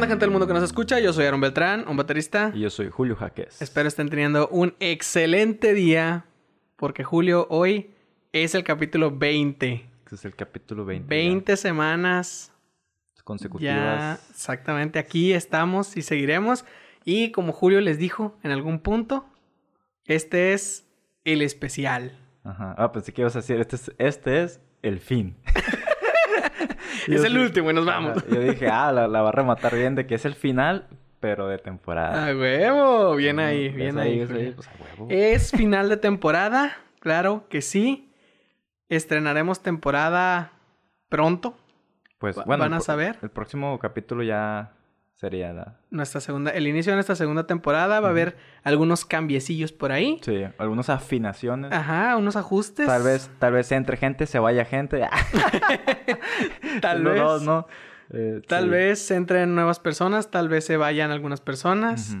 onda, gente del mundo que nos escucha? Yo soy Aaron Beltrán, un baterista. Y yo soy Julio Jaques. Espero estén teniendo un excelente día, porque Julio, hoy es el capítulo 20. Este es el capítulo 20. 20 semanas. Consecutivas. Ya, exactamente, aquí estamos y seguiremos. Y como Julio les dijo en algún punto, este es el especial. Ajá. Ah, pensé que ibas a decir, este es, este es el fin. es el último y nos vamos. Yo dije, ah, la, la va a rematar bien de que es el final, pero de temporada. A huevo, bien ahí, bien ahí, pues, a huevo. Es final de temporada, claro que sí. Estrenaremos temporada pronto. Pues bueno. van a saber. El próximo capítulo ya sería la... Nuestra segunda, el inicio de nuestra segunda temporada va a haber algunos cambiecillos por ahí. Sí, algunas afinaciones. Ajá, unos ajustes. Tal vez, tal vez entre gente, se vaya gente. Tal No, vez. no, no. Eh, Tal sí. vez entren nuevas personas, tal vez se vayan algunas personas.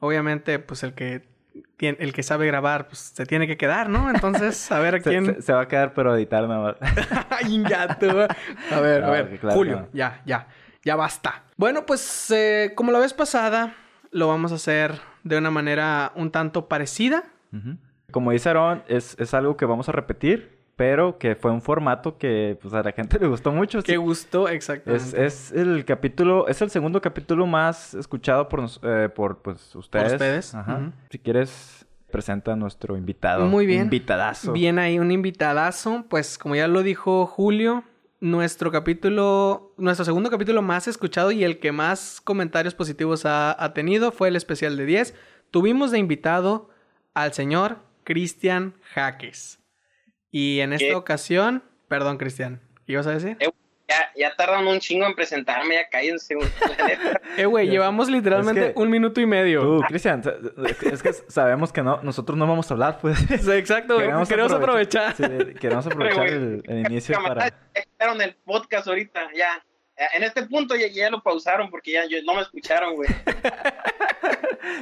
Obviamente, pues el que tiene, el que sabe grabar, pues se tiene que quedar, ¿no? Entonces, a ver a quién. se- se va a quedar, pero editar nada más. Ay, ya tú. A ver, a No, ver. claro Julio, no. ya, ya. Ya basta. Bueno, pues eh, como la vez pasada, lo vamos a hacer de una manera un tanto parecida. Como dice Aaron, es, es algo que vamos a repetir, pero que fue un formato que pues, a la gente le gustó mucho. Qué Sí, gusto, exactamente. Es, es el capítulo, es el segundo capítulo más escuchado por, eh, por pues, ustedes. ustedes, Ajá. ujú. Si quieres, presenta a nuestro invitado. Muy bien. Invitadazo. Bien ahí, un invitadazo. Pues como ya lo dijo Julio, nuestro capítulo, nuestro segundo capítulo más escuchado y el que más comentarios positivos ha, ha tenido fue el especial de 10. Tuvimos de invitado al señor Cristian Jaques. Y en esta ¿Qué? ocasión, perdón Cristian, ¿qué ibas a decir? Ya, ya tardan un chingo en presentarme, ya cállense. Eh, güey, llevamos literalmente Es que- un minuto y medio. Tú, Cristian, es que sabemos que no, nosotros no vamos a hablar, pues. Sí, exacto, güey. Queremos, aprovechar. Sí, queremos aprovechar el, el inicio para... El podcast ahorita, ya. Ya, En este punto ya, ya lo pausaron porque ya yo- no me escucharon, güey.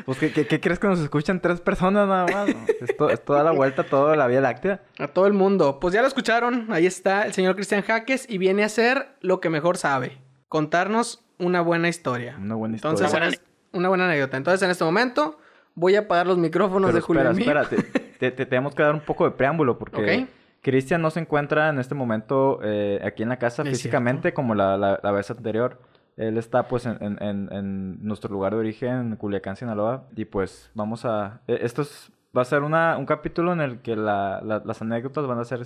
Pues, ¿qué, qué, qué crees que nos escuchan tres personas nada más? No, Es, to- es toda la vuelta, toda la Vía Láctea. A todo el mundo. Pues ya lo escucharon. Ahí está el señor Cristian Jaques y viene a hacer lo que mejor sabe. Contarnos una buena historia. Una buena Entonces, historia. en es- una buena anécdota. Entonces, en este momento, voy a apagar los micrófonos Pero de Julio. espera, espera, te, te- te tenemos que dar un poco de preámbulo porque Ok. Cristian no se encuentra en este momento eh, aquí en la casa Es físicamente como la, la- la vez anterior. Él está pues en, en- nuestro lugar de origen, en Culiacán, Sinaloa. Y pues vamos a... eh, Esto es- va a ser una, un capítulo en el que la- la- las anécdotas van a ser,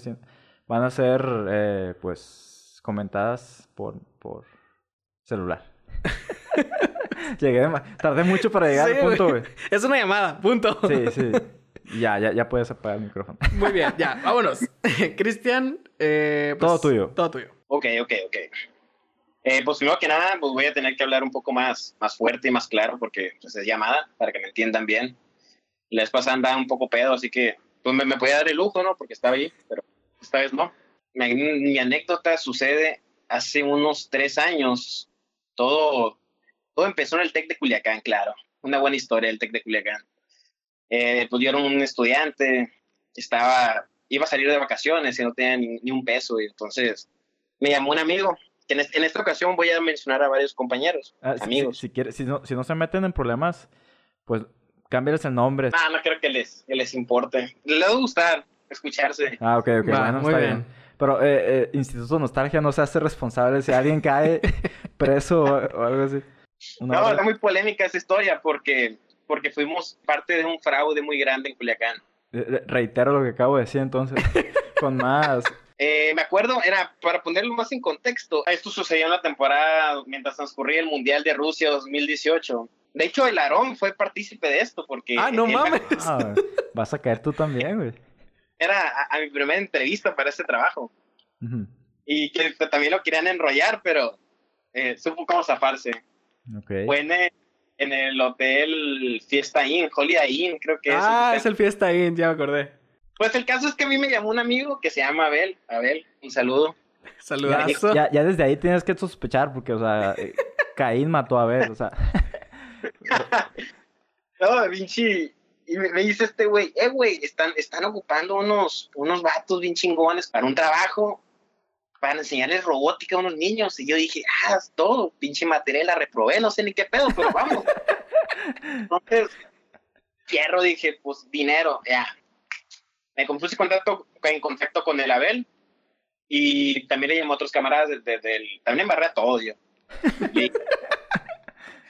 van a ser eh, pues comentadas por, por celular. Llegué, de tardé mucho para llegar Sí, al punto, güey. Es una llamada, punto. Sí, sí. Ya, ya, ya puedes apagar el micrófono. Muy bien, ya, vámonos. Cristian, eh, pues, Todo tuyo. Todo tuyo. Ok, ok, ok. Eh, pues primero que nada, pues voy a tener que hablar un poco más, más fuerte y más claro porque pues, es llamada, para que me entiendan bien. La vez pasada andaba un poco pedo, así que pues me, me podía dar el lujo, ¿no? Porque estaba ahí, pero esta vez no. Mi, mi anécdota sucede hace unos tres años. Todo, todo empezó en el TEC de Culiacán, claro. Una buena historia del TEC de Culiacán. Eh, pues yo era un estudiante, estaba, iba a salir de vacaciones y no tenía ni, ni un peso, y entonces me llamó un amigo, que en, en esta ocasión voy a mencionar a varios compañeros, Ah, amigos. Si, si, quiere- si no, si no se meten en problemas, pues cámbiales el nombre. Ah, no creo que les, que les importe. Les va a gustar escucharse. Ah, ok, ok, bueno, muy está bien. bien. Pero eh, eh, Instituto Nostalgia no se hace responsable si alguien cae preso o, o algo así. Una No, hora- está muy polémica esa historia porque, porque fuimos parte de un fraude muy grande en Culiacán. Reitero lo que acabo de decir entonces. Con más. Eh, me acuerdo, era para ponerlo más en contexto, esto sucedió en la temporada mientras transcurría el Mundial de Rusia 2018. De hecho, el Aarón fue partícipe de esto porque Ah, no mames. Ah, vas a caer tú también, güey. era a, a mi primera entrevista para este trabajo. Y que también lo querían enrollar, pero eh, supo cómo zafarse. Ok. Fue en el, en el hotel Fiesta Inn, Holiday Inn, creo que ah, es. es el Fiesta Inn, ya me acordé. Pues el caso es que a mí me llamó un amigo que se llama Abel. Abel, un saludo. Saludazo. Ya, ya desde ahí tienes que sospechar porque, o sea, eh, Caín mató a Abel, o sea. No, Vinci. Y me, me dice este güey, eh, güey, están, están ocupando unos, unos vatos bien chingones para un trabajo. Para enseñarles robótica a unos niños. Y yo dije, ah, es todo, pinche material, la reprobé, no sé ni qué pedo, pero vamos. Entonces, fierro, dije, pues dinero, ya. Me puse en contacto, en contacto con el Abel y también le llamó a otros camaradas del... también embarré a todo yo. Le,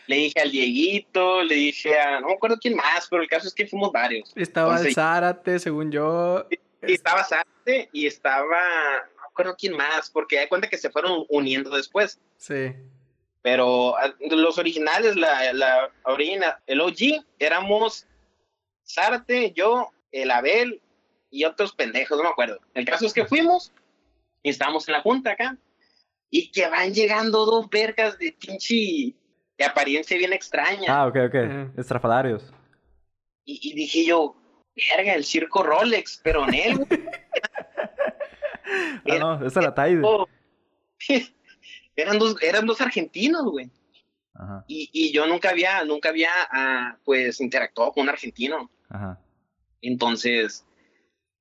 le, dije al Dieguito, le dije a... No me acuerdo quién más, pero el caso es que fuimos varios. Estaba el Zárate, según yo. Y, estaba Zárate y estaba... No me acuerdo quién más, porque hay cuenta que se fueron uniendo después. Sí. Pero ah, los originales, la, la orina, el OG, éramos Zárate, yo, el Abel y otros pendejos, no me acuerdo. El caso es que fuimos y estábamos en la junta acá y que van llegando dos vergas de pinche de apariencia bien extraña. Ah, ok, ok. Estrafalarios. Y, dije yo, verga, el circo Rolex, pero en él. ah, no, esa es la Tide. eran dos, eran dos argentinos, güey. Ajá. Y, y yo nunca había, nunca había, ah, pues, interactuado con un argentino. Ajá. Entonces,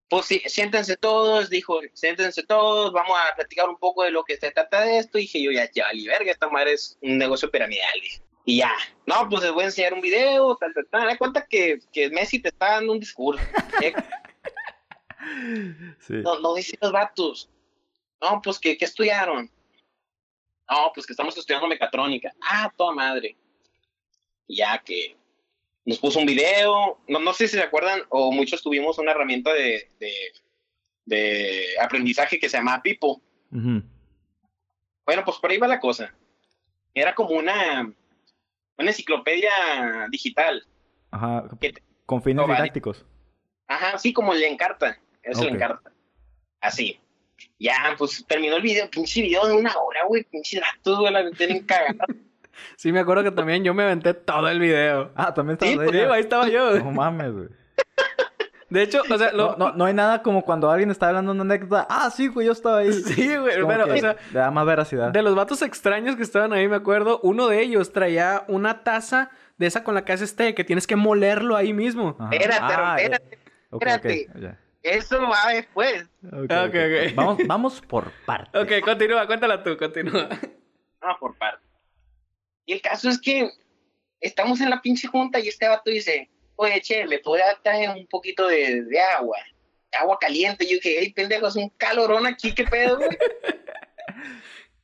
pues sí, siéntense todos, dijo, siéntense todos, vamos a platicar un poco de lo que se trata de esto. Y dije yo, ya, ya, y verga, esta madre es un negocio piramidal. Y ya, no, pues les voy a enseñar un video, tal, tal, tal. Da cuenta que, que Messi te está dando un discurso. sí. No, no dicen los vatos. No, pues que, ¿qué estudiaron? No, pues que estamos estudiando mecatrónica. Ah, toda madre. Y ya que nos puso un video, no, no sé si se acuerdan, o muchos tuvimos una herramienta de, de, aprendizaje que se llama Pipo. Bueno, pues por ahí va la cosa. Era como una, una enciclopedia digital. Ajá, con fines didácticos. Ajá, sí, como le encarta. Eso le encarta. Así. Ya, pues terminó el video, pinche video de una hora, güey, pinche datos, güey, la tienen cagada. Sí, me acuerdo que también yo me aventé todo el video. Ah, también estaba sí, ahí. ahí estaba yo. No mames, güey. De hecho, o sea, no, no, hay nada como cuando alguien está hablando una anécdota. Ah, sí, güey, yo estaba ahí. Sí, güey, pero, o sea, le da más veracidad. De los vatos extraños que estaban ahí, me acuerdo, uno de ellos traía una taza de esa con la que haces té, que tienes que molerlo ahí mismo. Espérate, ah, espérate, espérate. Eso va después. Ok, ok. Vamos, vamos por partes. Ok, continúa, cuéntala tú, continúa. Vamos por partes. Y el caso es que estamos en la pinche junta y este vato dice, oye, che, ¿me puede traer un poquito de, de agua? Agua caliente. Y yo dije, hey, pendejo, es un calorón aquí, ¿qué pedo, güey?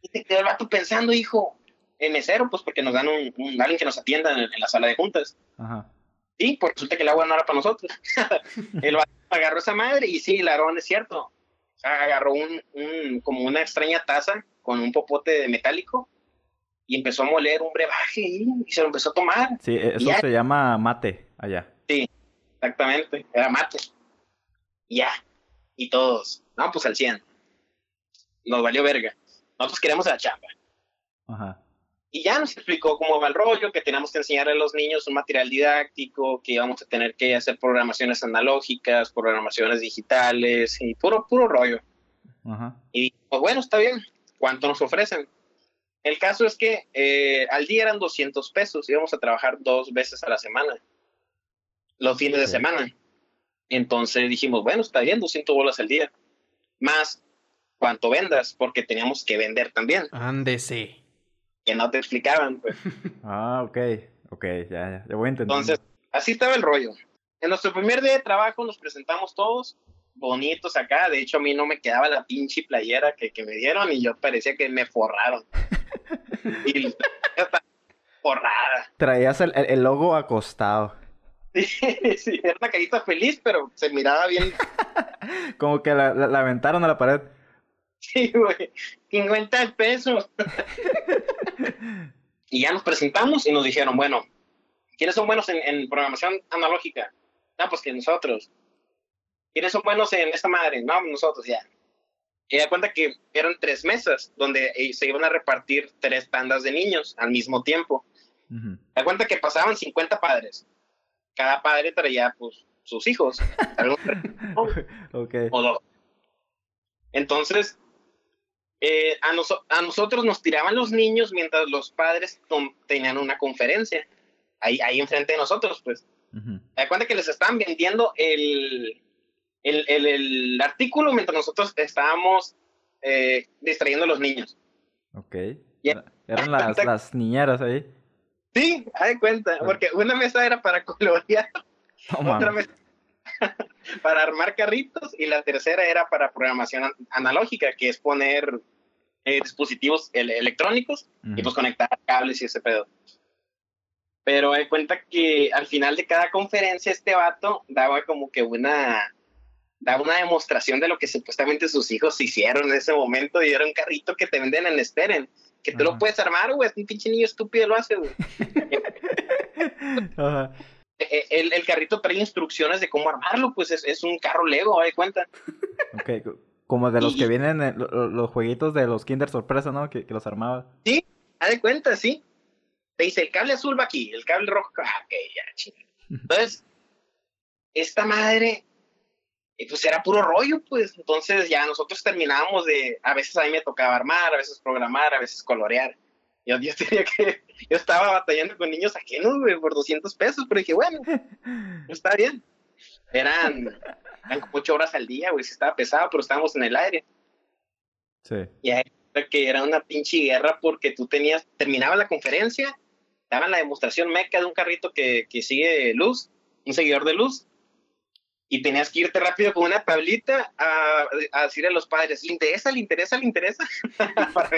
y te quedó el vato pensando, hijo, el mesero, pues porque nos dan un, alguien que nos atienda en, la sala de juntas. Ajá. Sí, pues resulta que el agua no era para nosotros. el agarró esa madre y sí, el arón es cierto. Agarró un, un, como una extraña taza con un popote de metálico y empezó a moler un brebaje y, se lo empezó a tomar. Sí, eso se llama mate allá. Sí, exactamente, era mate. Y ya, y todos, no, pues al 100. Nos valió verga. Nosotros queremos la chamba. Ajá. Y ya nos explicó cómo va el rollo, que tenemos que enseñar a los niños un material didáctico, que íbamos a tener que hacer programaciones analógicas, programaciones digitales y puro, puro rollo. Ajá. Y pues bueno, está bien. ¿Cuánto nos ofrecen? El caso es que eh, al día eran 200 pesos, íbamos a trabajar dos veces a la semana, los fines de semana. Entonces dijimos, bueno, está bien, 200 bolas al día, más cuánto vendas, porque teníamos que vender también. Ándese. Que no te explicaban, pues. ah, ok, ok, ya, ya, voy a entender. Entonces, así estaba el rollo. En nuestro primer día de trabajo nos presentamos todos, bonitos acá. De hecho, a mí no me quedaba la pinche playera que, que me dieron y yo parecía que me forraron. y forrada. Traías el, el, logo acostado. Sí, era una carita feliz, pero se miraba bien. Como que la, la, aventaron a la pared. Sí, güey. 50 pesos. Y ya nos presentamos y nos dijeron, bueno, ¿quiénes son buenos en, en programación analógica? Ah, pues que nosotros. ¿Quiénes son buenos en esta madre? No, nosotros ya. Y da cuenta que eran tres mesas donde eh, se iban a repartir tres tandas de niños al mismo tiempo. Da cuenta que pasaban 50 padres. Cada padre traía, pues, sus hijos. okay. O dos. Entonces, eh, a, a, nosotros nos tiraban los niños mientras los padres tenían una conferencia. Ahí, ahí enfrente de nosotros, pues. Da cuenta que les estaban vendiendo el, el, el, artículo mientras nosotros estábamos eh, distrayendo a los niños. Ok. Eran las, las niñeras ahí. Sí, de cuenta, Ah. porque una mesa era para colorear, otra mesa para armar carritos y la tercera era para programación an- analógica, que es poner eh, dispositivos el- electrónicos y pues conectar cables y ese pedo. Pero de cuenta que al final de cada conferencia este vato daba como que una daba una demostración de lo que supuestamente sus hijos hicieron en ese momento y era un carrito que te venden en Steren, que tú lo puedes armar, güey, un pinche niño estúpido lo hace, güey. Ajá. Eh, El, el carrito trae instrucciones de cómo armarlo, pues es, es un carro Lego, de cuenta. Ok, Como de los Y- que vienen en lo- lo- los jueguitos de los Kinder Sorpresa, ¿no? Que, que los armaba. Haz de cuenta, sí. Te dice, el cable azul va aquí, el cable rojo, ah, ok, ya, chinga. Entonces, esta madre, eh, pues era puro rollo, pues. Entonces ya nosotros terminábamos de, a veces a mí me tocaba armar, a veces programar, a veces colorear. Yo, yo tenía que, yo estaba batallando con niños ajenos, güey, por 200 pesos, pero dije, bueno, está bien. Eran, eran como ocho horas al día, güey, si estaba pesado, pero estábamos en el aire. Sí. Y ahí era que era una pinche guerra porque tú tenías, terminaba la conferencia, daban la demostración meca de un carrito que, que sigue luz, un seguidor de luz, y tenías que irte rápido con una tablita a, a decirle a los padres, ¿le interesa, le interesa, le interesa? Para.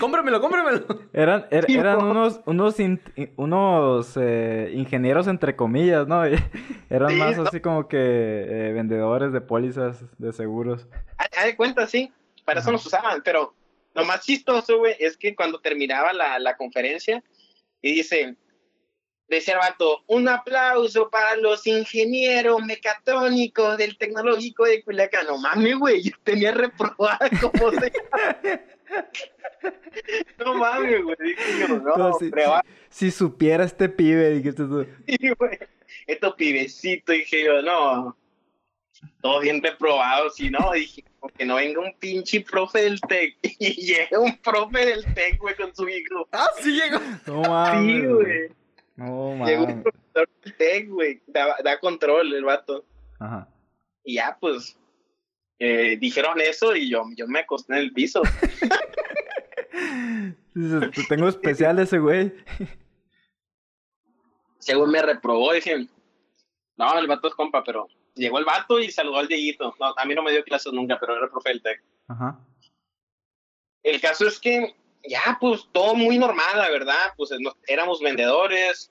Cómpramelo, cómpramelo. Eran, er- eran unos, unos, in- unos eh, ingenieros entre comillas, ¿no? eran Sí, más ¿no? así como que eh, vendedores de pólizas de seguros. Haz de cuenta, sí, para eso Ajá. nos usaban, pero lo más chistoso, güey, es que cuando terminaba la, la conferencia y dice, decía el vato, un aplauso para los ingenieros mecatrónicos del tecnológico de Culiacán. No mames, güey, yo tenía reprobada como se No mames, güey, dije yo, no, No, prueba, Si supiera este pibe, dijiste tú. sí, güey. Estos pibecitos, dije yo, no, todo bien reprobado, si no, dije, porque no venga un pinche profe del TEC y llega un profe del TEC, güey, con su hijo. Ah, sí llegó. No mames. Sí, güey. No Llegó un profesor del TEC, güey, da, da control el vato. Ajá. Y ya, pues, eh, dijeron eso y yo, yo me acosté en el piso. "Te tengo especial ese güey. Según me reprobó, dije, no, el vato es compa, pero llegó el vato y saludó al Dieguito. No, a mí no me dio clases nunca, pero era el profe del TEC. Ajá. El caso es que ya, pues todo muy normal, la verdad, pues no- éramos vendedores.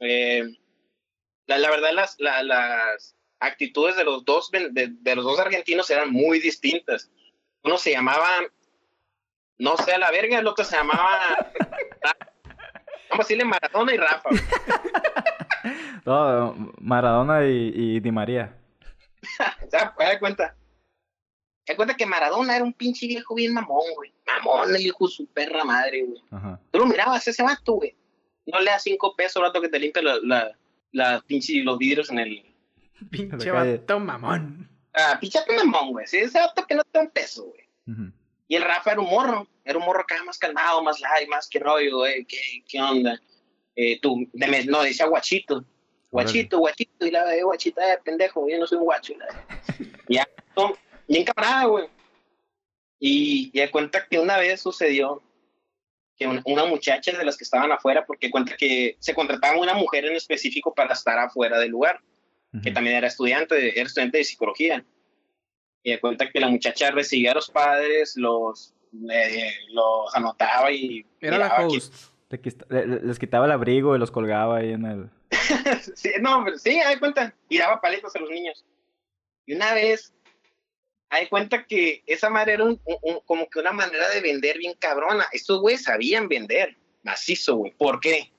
eh, la, la verdad, las, la- las actitudes de los, dos, de, de los dos argentinos eran muy distintas. Uno se llamaba, no sé, a la verga, el otro se llamaba, vamos a decirle Maradona y Rafa. No, Maradona y, y Di María. Sea, pues, da cuenta. Te das cuenta que Maradona era un pinche viejo bien mamón, güey. Mamón, el hijo de su perra madre, güey. Ajá. Tú lo mirabas ese vato, güey. No le das cinco pesos al vato que te limpia la, la, la pinche, los vidrios en el. Pinche vato mamón. Ah, pinche mamón, güey. Sí, ese vato que no te da un peso, güey. Y el Rafa era un morro. Era un morro acá más calmado, más light, más que rollo, güey. ¿Qué, qué onda? Eh, tú, de me- no, decía guachito. Guachito, guachito. Y la de guachita, eh, pendejo. Yo no soy un guacho. y la de- ya, son bien camarada, güey. Y, y de cuenta que una vez sucedió que una, una muchacha de las que estaban afuera, porque cuenta que se contrataba una mujer en específico para estar afuera del lugar, que Ujú. también era estudiante, era estudiante de psicología. Y de cuenta que la muchacha recibía a los padres, los, eh, los anotaba y... Era la que- host. Les quitaba el abrigo y los colgaba ahí en el. sí, no, pero sí, hay cuenta. Y daba paletas a los niños. Y una vez, hay cuenta que esa madre era como que una manera de vender bien cabrona. Estos güeyes sabían vender macizo, güey. ¿Por qué?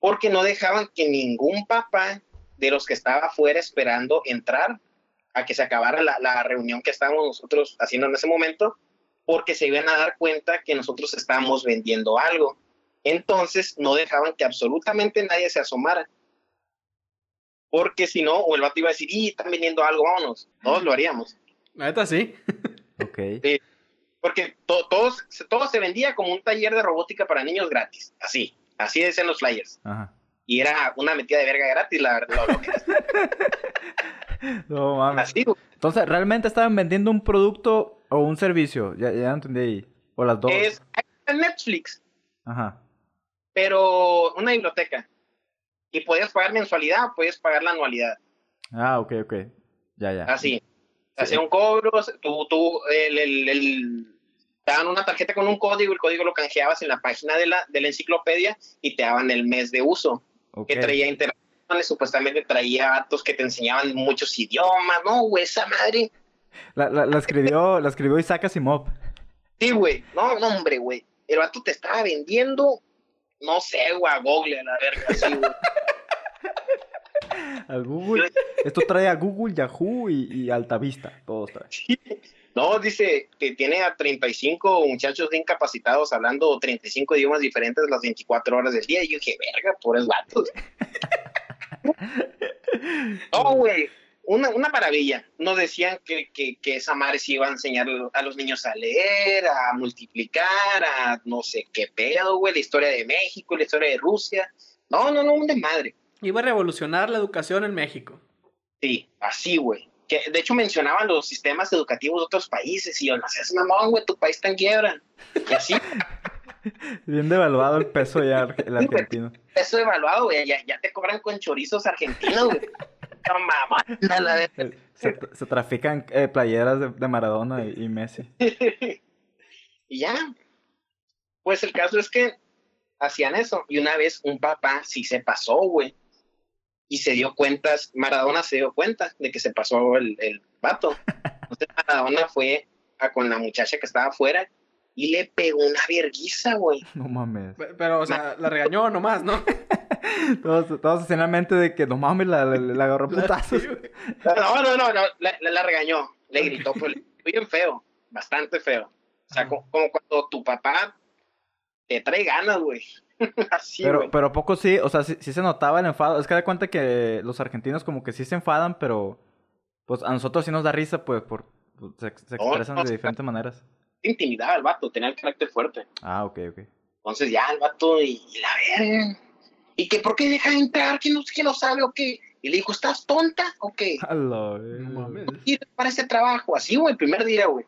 Porque no dejaban que ningún papá de los que estaba afuera esperando entrar a que se acabara la, la reunión que estábamos nosotros haciendo en ese momento, porque se iban a dar cuenta que nosotros estábamos vendiendo algo. Entonces no dejaban que absolutamente nadie se asomara. Porque si no, o el vato iba a decir, y están vendiendo algo, vámonos. Todos lo haríamos. La neta sí. Ok. Porque to- todos, todo se vendía como un taller de robótica para niños gratis. Así, así decían los flyers. Ajá. Y era una metida de verga gratis, la verdad. lo- lo que era. No mames. Así. Entonces, realmente estaban vendiendo un producto O un servicio, ya, ya entendí ahí. O las dos. Es Netflix, Ajá. pero una biblioteca. Y podías pagar mensualidad o podías pagar la anualidad. Ah, ok, ok. Ya, ya. Así. Hacía un cobro, tú, tú, el, el, el- te daban una tarjeta con un código, el código lo canjeabas en la página de la, de la enciclopedia y te daban el mes de uso. Que traía interacciones, supuestamente traía datos que te enseñaban muchos idiomas, ¿no, güey? Esa madre. La, la, la escribió, la escribió Isaac Asimov. Sí, güey. No, no, hombre, güey. El vato te estaba vendiendo, no sé, güey, a Google, a la verga, así, güey. Al Google. Esto trae a Google, Yahoo y, y Altavista. Todos trae. No, dice que tiene a 35 muchachos incapacitados hablando 35 idiomas diferentes las 24 horas del día. Y yo dije, verga, pobres vatos. No, güey, una, una maravilla. Nos decían que, que, que esa madre se iba a enseñar a los niños a leer, a multiplicar, a no sé qué pedo, güey, la historia de México, la historia de Rusia. No, no, no, un desmadre. Iba a revolucionar la educación en México. Sí, así, güey. Que de hecho mencionaban los sistemas educativos de otros países y yo, no seas mamón, güey, tu país está en quiebra. Y así, Bien devaluado el peso ya el argentino. eso evaluado, güey, ya, ya te cobran con chorizos argentinos, güey. No mamón, a la. El- Se, se trafican eh, playeras de, de Maradona y, y Messi. y ya. Pues el caso es que hacían eso. Y una vez un papá sí se pasó, güey. Y se dio cuenta, Maradona se dio cuenta de que se pasó el, el vato. Entonces Maradona fue a con la muchacha que estaba afuera y le pegó una verguiza, güey. No mames. Pe- Pero, o sea, la regañó nomás, ¿no? Todos, todos hacían la mente de que no mames, la, la, la agarró putazos. No, no, no, no, la, regañó. Le gritó, pues, bien feo, bastante feo. O sea, como, cuando tu papá te trae ganas, güey. Así, Pero, pero poco sí, o sea, sí, sí se notaba el enfado. Es que da cuenta que los argentinos como que sí se enfadan, pero pues a nosotros sí nos da risa, pues, por pues, se, expresan no, de diferentes maneras. intimidaba al vato, tenía el carácter fuerte. Ah, ok, ok. Entonces ya el vato y, y la verga. ¿Y que por qué deja de entrar? ¿Que no, que no sabe o qué? Y le dijo, ¿estás tonta o qué? No mames. Para ese trabajo, así, güey, el primer día, güey.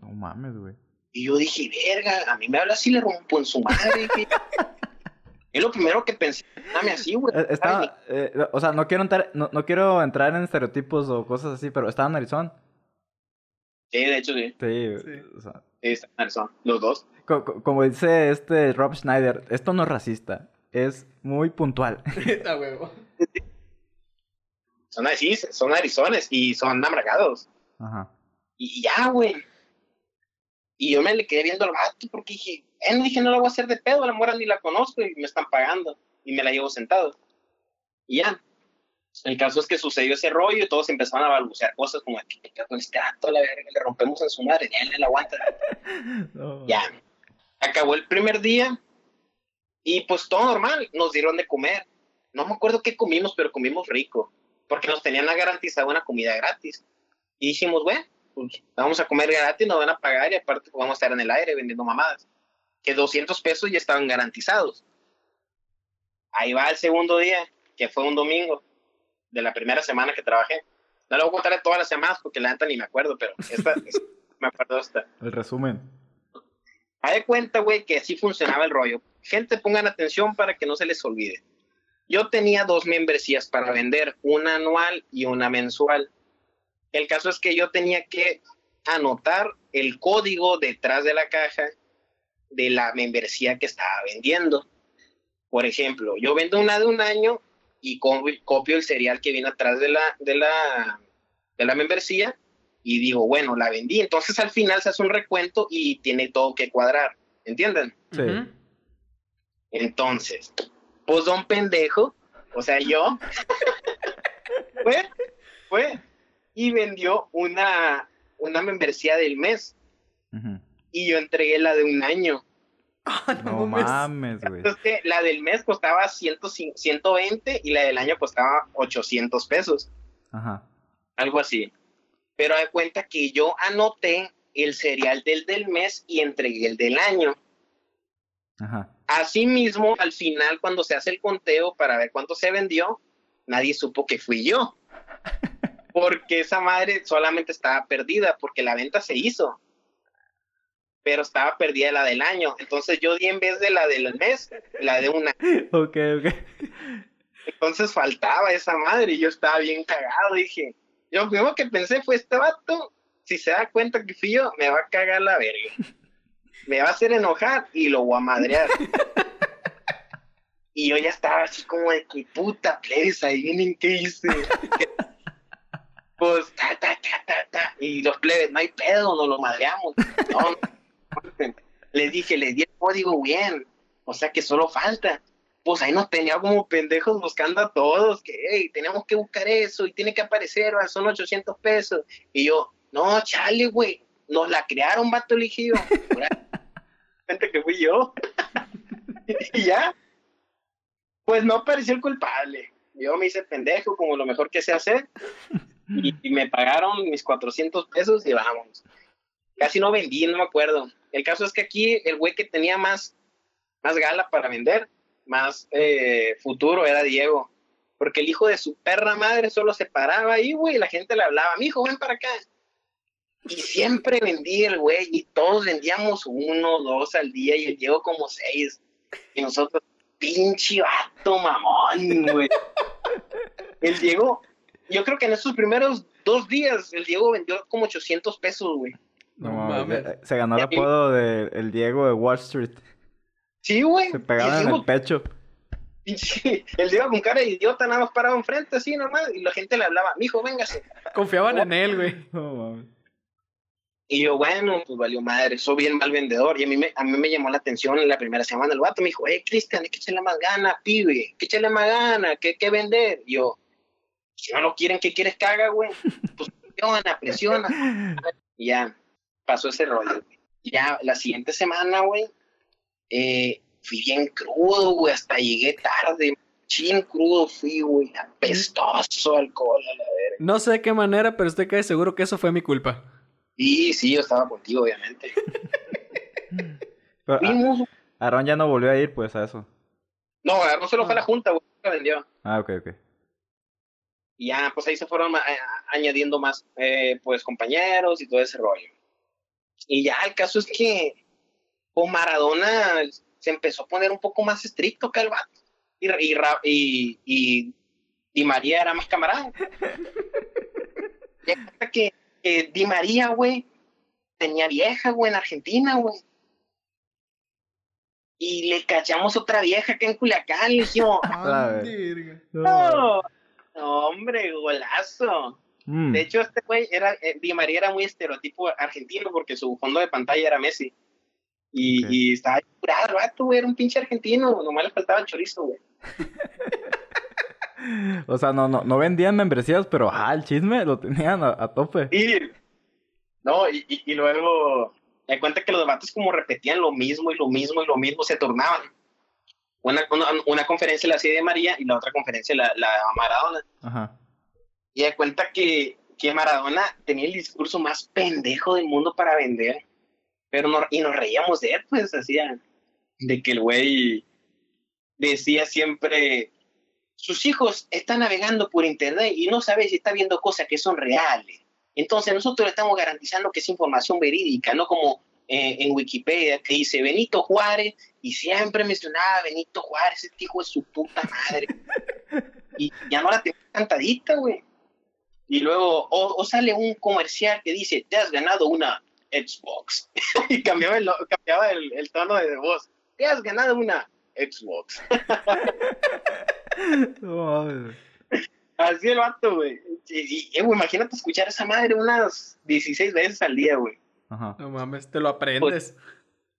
No mames, güey. Y yo dije, verga, a mí me habla así, le rompo en su madre. güey". es lo primero que pensé, dame así, güey. Eh, Estaba, eh, o sea, no quiero entrar, no, no quiero entrar en estereotipos o cosas así, pero estaba en Arizona. Sí, de hecho, sí. Sí, Sí. o sea, Sí, están- son los dos. co- co- como dice este Rob Schneider, esto no es racista, es muy puntual. A huevo. Son así, son arizones y son amargados. Ajá. Y ya, güey. Y yo me le quedé viendo al vato porque dije, eh, no dije, no la voy a hacer de pedo, a la mora ni la conozco y me están pagando. Y me la llevo sentado. Y ya. El caso es que sucedió ese rollo y todos empezaron a balbucear cosas como, ¿qué queda con este gato? La verga, le rompemos en su madre, ya él la aguanta. No. Ya. Acabó el primer día y pues todo normal, nos dieron de comer. No me acuerdo qué comimos, pero comimos rico, porque nos tenían garantizado una comida gratis. Y dijimos, bueno, pues vamos a comer gratis, nos van a pagar y aparte pues, vamos a estar en el aire vendiendo mamadas. Que 200 pesos ya estaban garantizados. Ahí va el segundo día, que fue un domingo, de la primera semana que trabajé. No le voy a contar todas las semanas porque la neta ni me acuerdo, pero esta, esta- me acuerdo esta. El resumen. Haz de cuenta, güey, que así funcionaba el rollo. Gente, pongan atención para que no se les olvide. Yo tenía dos membresías para vender, una anual y una mensual. El caso es que yo tenía que anotar el código detrás de la caja de la membresía que estaba vendiendo. Por ejemplo, yo vendo una de un año y co- copio el serial que viene atrás de la, de la, de la membresía y digo, bueno, la vendí. Entonces al final se hace un recuento y tiene todo que cuadrar. ¿Entienden? Sí. Entonces, pues don pendejo, o sea, yo, fue, fue y vendió una, una membresía del mes y yo entregué la de un año. Ah, No mames. mames, güey. Entonces, la del mes costaba 100, 120 y la del año costaba 800 pesos, Ajá. algo así. Pero de cuenta que yo anoté el serial del del mes y entregué el del año. Ajá. Asimismo, al final, cuando se hace el conteo para ver cuánto se vendió, nadie supo que fui yo. Porque esa madre solamente estaba perdida, porque la venta se hizo. pero estaba perdida la del año. Entonces yo di en vez de la del mes, la de una. Ok, ok. Entonces faltaba esa madre y yo estaba bien cagado. Dije, yo lo primero que pensé fue: este vato, si se da cuenta que fui yo, me va a cagar la verga. Me va a hacer enojar y lo voy a madrear. Y yo ya estaba así como de que puta plebes, ahí vienen qué hice. pues ta, ta, ta, ta, ta. Y los plebes, no hay pedo, nos lo madreamos. No, no. Les dije, les di el código bien. O sea que solo falta. Pues ahí nos tenía como pendejos buscando a todos, que hey, tenemos que buscar eso y tiene que aparecer, ¿va? son 800 pesos. Y yo, no, chale, güey, nos la crearon, vato elegido. Gente que fui yo. y ya, pues no apareció el culpable. Yo me hice pendejo como lo mejor que sé hacer y, y me pagaron mis 400 pesos y vamos. Casi no vendí, no me acuerdo. El caso es que aquí el güey que tenía más, más gala para vender, más eh, futuro era Diego. Porque el hijo de su perra madre solo se paraba ahí, güey, y la gente le hablaba, mi hijo, ven para acá. Y siempre vendía el güey, y todos vendíamos uno, dos al día, y el Diego como seis. Y nosotros, pinche vato mamón, güey. El Diego, yo creo que en esos primeros dos días, el Diego vendió como 800 pesos, güey. No, mames. Se ganó el apodo de el Diego de Wall Street. Sí, güey. Se El pegaban en el pecho. pinche- el Diego con cara de idiota nada más parado enfrente, así nomás, y la gente le hablaba, mijo, véngase. Confiaban en él, güey. No mames. Y yo, bueno, pues valió madre, soy bien mal vendedor. Y a mí me, a mí me llamó la atención en la primera semana. El vato me dijo, hey, Cristian, hay que echarle más gana, pibe, que echarle más gana, que hay que vender. Y yo, si no lo quieren, ¿qué quieres que haga, güey? Pues presiona, presiona. Y ya, pasó ese rollo. güey. Ya, la siguiente semana, güey, eh, fui bien crudo, güey, hasta llegué tarde. Chin crudo fui, güey, apestoso alcohol, a la verga. No sé de qué manera, pero estoy casi seguro que eso fue mi culpa. Y sí, yo estaba contigo, obviamente. Pero, ah, Fuimos, Aarón ya no volvió a ir, pues, a eso. No, no se lo fue a la junta, güey. Lo vendió. Ah, ok, ok. Y ya, pues ahí se fueron eh, añadiendo más, eh, pues, compañeros y todo ese rollo. Y ya, el caso es que, con Maradona se empezó a poner un poco más estricto que el vato. Y, y, y, y Di María era más camarada. Y hasta que, que Di María, güey, tenía vieja, güey, en Argentina, güey. Y le cachamos otra vieja acá en Culiacán, y dijimos, A ver. verga. no, no, hombre, golazo. Mm. De hecho, este güey era, eh, Di María era muy estereotipo argentino porque su fondo de pantalla era Messi. Y, Ok. y estaba curado el vato, güey, era un pinche argentino, nomás le faltaba el chorizo, güey. O sea, no, no, no vendían membresías, pero ah, el chisme lo tenían a, a tope. No, y, y, y luego me cuenta que los vatos como repetían lo mismo y lo mismo y lo mismo, se turnaban. Una, una, una conferencia la hacía de María y la otra conferencia la, la Maradona. Ajá. Y de cuenta que, que Maradona tenía el discurso más pendejo del mundo para vender. Pero no, y nos reíamos de él, pues, hacía de que el güey decía siempre, sus hijos están navegando por internet y no saben si está viendo cosas que son reales. Entonces nosotros estamos garantizando que es información verídica, no como eh, en Wikipedia que dice Benito Juárez y siempre mencionaba a Benito Juárez, este hijo de su puta madre. y ya no la tengo cantadita, güey. Y luego, o, o sale un comercial que dice, te has ganado una Xbox. y cambiaba, el, cambiaba el, el tono de voz. Te has ganado una Xbox. Así el vato, güey. Y, y, eh, imagínate escuchar esa madre unas 16 veces al día, güey. Ajá. No mames, te lo aprendes.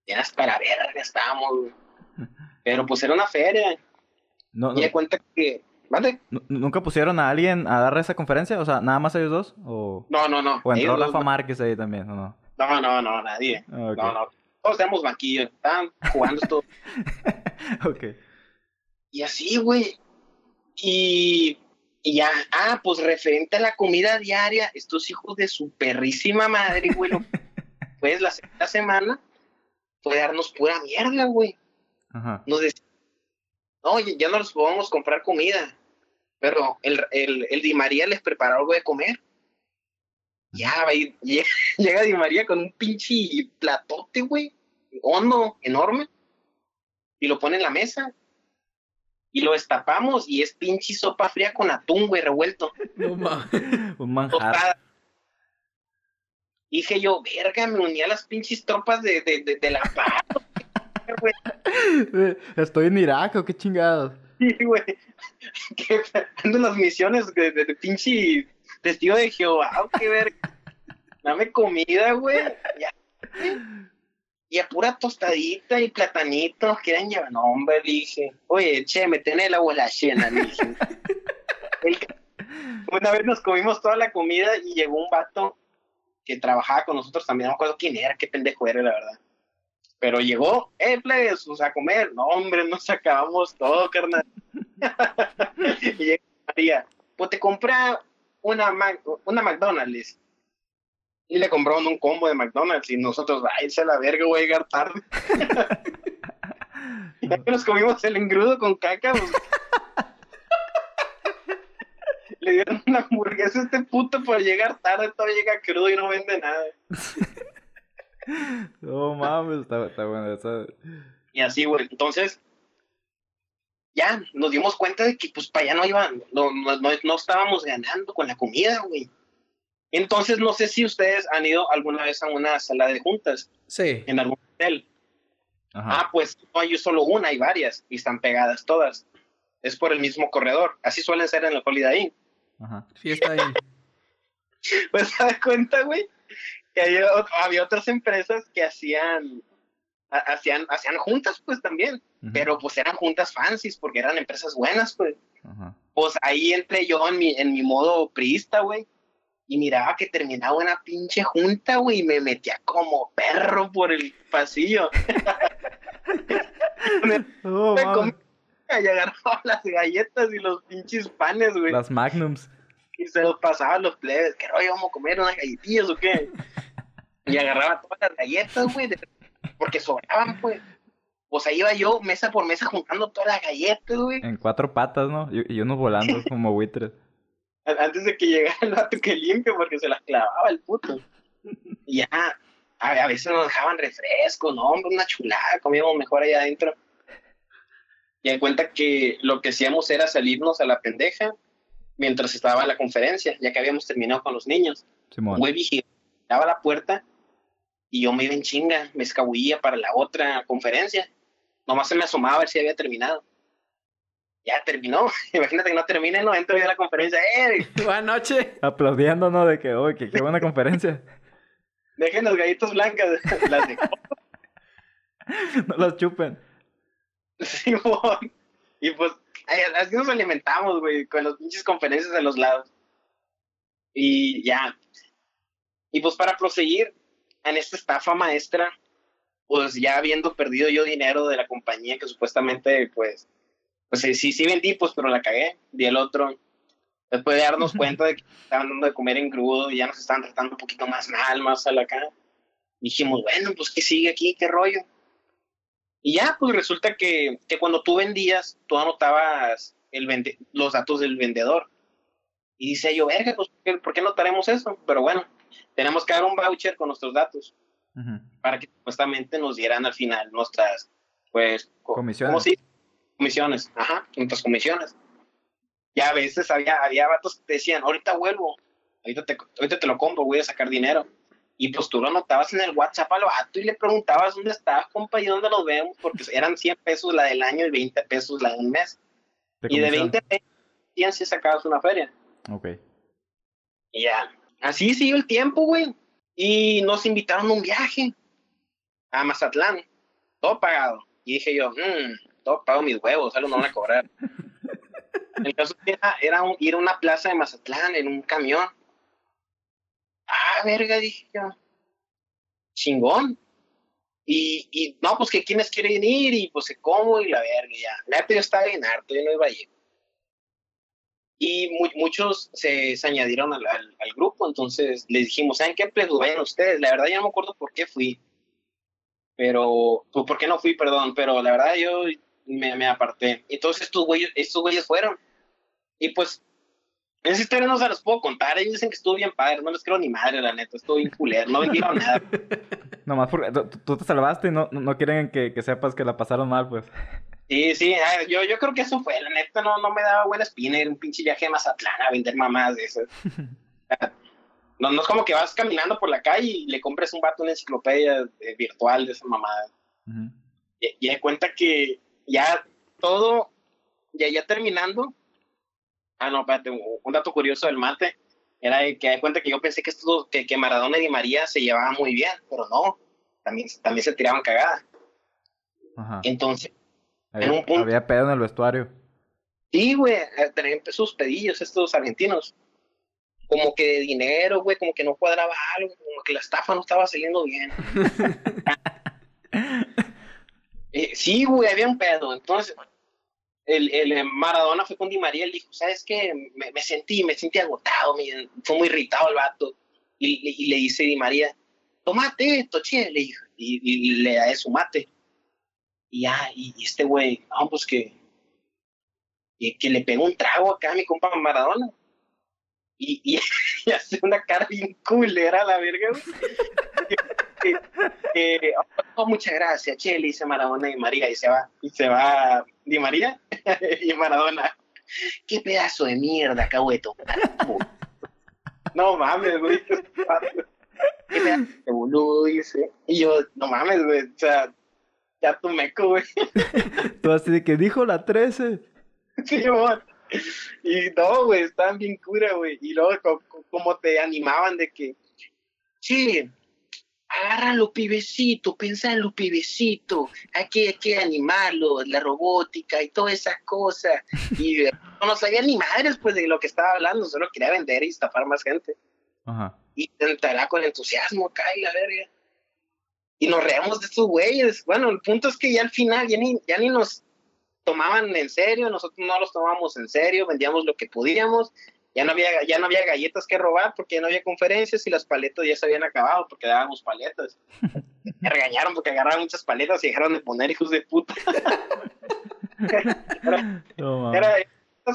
Ya es para verga estábamos, güey. Pero pues era una feria. No, Y no, de cuenta que... ¿Vale? nu- ¿Nunca pusieron a alguien a dar esa conferencia? O sea, ¿nada más ellos dos? ¿O, No, no, no. o entró Ellos Rafa dos- Márquez ahí también? ¿o no? No, no, no, nadie. Ah, ok. No, no. Todos tenemos banquillo. Estaban jugando esto. ok. Y así, güey. Y, y ya, ah, pues referente a la comida diaria, estos hijos de su perrísima madre, güey, lo- pues la segunda semana fue darnos pura mierda, güey. Ajá. Nos decían, no, ya no les podemos comprar comida, pero el, el, el Di María les preparó algo de comer. Ya, va y llega, llega Di María con un pinche platote, güey, hondo, enorme, y lo pone en la mesa. Y lo destapamos y es pinche sopa fría con atún, güey, revuelto. No mames. Un manjar. Dije yo, verga, me uní a las pinches tropas de, de, de, de la paz. Estoy en Irak o qué chingados. Sí, güey. Que ando en las misiones de, de, de pinche testigo de Jehová, qué verga. Dame comida, güey. Ya. Y a pura tostadita y platanitos quieren llevar. No, hombre, le dije. Oye, che, me tenés la abuela llena, le dije. El- Una vez nos comimos toda la comida y llegó un vato que trabajaba con nosotros también. No me acuerdo quién era, qué pendejo era, la verdad. Pero llegó, eh, plebes, o sea, a comer. No, hombre, nos acabamos todo, carnal. y llega María, pues te compra una, Mac- una McDonald's. Y le compraron un combo de McDonald's y nosotros, váyanse a la verga, voy a llegar tarde. ya que nos comimos el engrudo con caca, pues, le dieron una hamburguesa a este puto por llegar tarde, todavía llega crudo y no vende nada. No mames, está, está bueno. Esa... Y así, güey. Entonces, ya nos dimos cuenta de que, pues, para allá no iban, no, no, no, no estábamos ganando con la comida, güey. Entonces, no sé si ustedes han ido alguna vez a una sala de juntas Sí. en algún hotel. Ajá. Ah, pues no hay solo una, hay varias y están pegadas todas. Es por el mismo corredor. Así suelen ser en el Holiday Inn. Ajá. Sí, está bien. Pues te das cuenta, güey, que había, había otras empresas que hacían, ha- hacían, hacían juntas, pues también. Pero pues eran juntas fancies porque eran empresas buenas, pues. Pues ahí entré yo en mi, en mi modo priista, güey. Y miraba que terminaba una pinche junta, güey, y me metía como perro por el pasillo. Oh, Me comía y agarraba las galletas y los pinches panes, güey. Las Magnums. Y se los pasaba a los plebes. ¿Qué rollo vamos a comer unas galletillas o qué? Y agarraba todas las galletas, güey, de- porque sobraban, pues. Pues ahí iba yo, mesa por mesa, juntando todas las galletas, güey. En cuatro patas, ¿no? Y, y unos volando como buitres. Antes de que llegara el vato que limpia, porque se las clavaba el puto. Y ya, a, a veces nos dejaban refrescos, no, hombre, una chulada, comíamos mejor allá adentro. Y en cuenta que lo que hacíamos era salirnos a la pendeja mientras estaba la conferencia, ya que habíamos terminado con los niños. Simón. Güey vigilaba la puerta y yo me iba en chinga, me escabullía para la otra conferencia. Nomás se me asomaba a ver si había terminado. Ya terminó. Imagínate que no termine, no entro yo a la conferencia. ¡Eh! Buenas noches. Aplaudiendo, ¿no? De que, que qué buena conferencia. Dejen las galletas blancas. Las de no las chupen. Simón. Y pues, así nos alimentamos, güey, con las pinches conferencias de los lados. Y ya. Y pues para proseguir en esta estafa maestra, pues ya habiendo perdido yo dinero de la compañía que supuestamente, pues, pues sí, sí, sí vendí, pues, pero la cagué. Di el otro. Después de darnos cuenta de que estaban dando de comer en crudo y ya nos estaban tratando un poquito más mal, más a la cara. Dijimos, bueno, pues, ¿qué sigue aquí? ¿Qué rollo? Y ya, pues resulta que, que cuando tú vendías, tú anotabas el vende los datos del vendedor. Y dice yo, verga, pues, ¿por qué, notaremos eso? Pero bueno, tenemos que dar un voucher con nuestros datos para que supuestamente nos dieran al final nuestras, pues, co- Comisiones. ¿cómo dice? Comisiones, ajá, nuestras comisiones. Ya a veces había, había vatos que te decían, ahorita vuelvo, ahorita te, ahorita te lo compro, voy a sacar dinero. Y pues tú lo anotabas en el WhatsApp al vato y le preguntabas dónde estabas, compa, y dónde nos vemos, porque eran 100 pesos la del año y 20 pesos la de un mes. De y de comisión. 20 pesos, 100 si sacabas una feria. Ok. Y ya. Así siguió el tiempo, güey. Y nos invitaron a un viaje a Mazatlán. Todo pagado. Y dije yo, mmm, todo pago mis huevos, algo no van a cobrar. el caso era, era un- ir a una plaza de Mazatlán en un camión. Ah, verga, dije yo. Chingón. Y, y no, pues que quiénes quieren ir y pues que cómo y la verga, ya. Neta yo estaba bien harto, yo no iba a ir. Y mu- muchos se, se añadieron al, al- al grupo, entonces les dijimos, ¿saben qué? Pues vayan ustedes. La verdad ya no me acuerdo por qué fui. Pero, pues, ¿por qué no fui? Perdón, pero la verdad yo me, me aparté. Entonces estos güeyes, estos güeyes fueron. Y pues Esa historia no se las puedo contar. Ellos dicen que estuvo bien padre. No les creo ni madre, la neta. Estuvo bien culero. No vendieron nada. Nomás porque tú, te salvaste y no, no quieren que, que, sepas que la pasaron mal, pues. Sí, sí. Ah, yo, yo creo que eso fue. La neta no, no me daba buena espina. Era un pinche viaje a Mazatlán a vender mamás de esas. no, no es como que vas caminando por la calle y le compres un vato una enciclopedia eh, virtual de esa mamada. y, y de cuenta que ya todo, ya, ya terminando, Ah, no, espérate, un dato curioso del mate era que da cuenta que yo pensé que, esto, que, que Maradona y María se llevaban muy bien, pero no, también, también se tiraban cagadas. Ajá. Entonces, había, en un punto, había pedo en el vestuario. Sí, güey, eh, tenían sus pedillos estos argentinos. Como que de dinero, güey, como que no cuadraba algo, como que la estafa no estaba saliendo bien. eh, sí, güey, había un pedo. Entonces, el, el, eh, Maradona fue con Di María le dijo, ¿sabes qué? Me, me sentí, me sentí agotado, me, fue muy irritado el vato. Y, y, le dice Di María, tomate esto, che, le dijo, y, le da su mate. Y ya, y, este güey, vamos, pues que, que le pegó un trago acá a mi compa Maradona. Y, y, hace una cara bien culera la verga, que, oh, muchas gracias, che, dice Maradona y María, y se va, y se va Di María y Maradona. Qué pedazo de mierda acabo de tomar. no mames, güey. Qué pedazo de boludo, dice. Y yo, no mames, güey. O sea, ya tu meco, güey. Tú así de que dijo la 13. Sí, amor. Y no, güey, estaban bien cura, güey. Y luego, como te animaban de que, sí, agárralo, pibecito, pensá en los pibecitos, hay que, hay que animarlo, la robótica y todas esas cosas. Y no sabía ni madres pues de lo que estaba hablando, solo quería vender y estafar más gente. Ajá. Y entrará con entusiasmo y la verga. Y nos reamos de estos güeyes. Bueno, el punto es que ya al final ya ni, ya ni nos tomaban en serio, nosotros no los tomábamos en serio, vendíamos lo que podíamos ya no había, ya no había galletas que robar porque ya no había conferencias y las paletas ya se habían acabado porque dábamos paletas. Me regañaron porque agarraban muchas paletas y dejaron de poner hijos de puta. era, no, era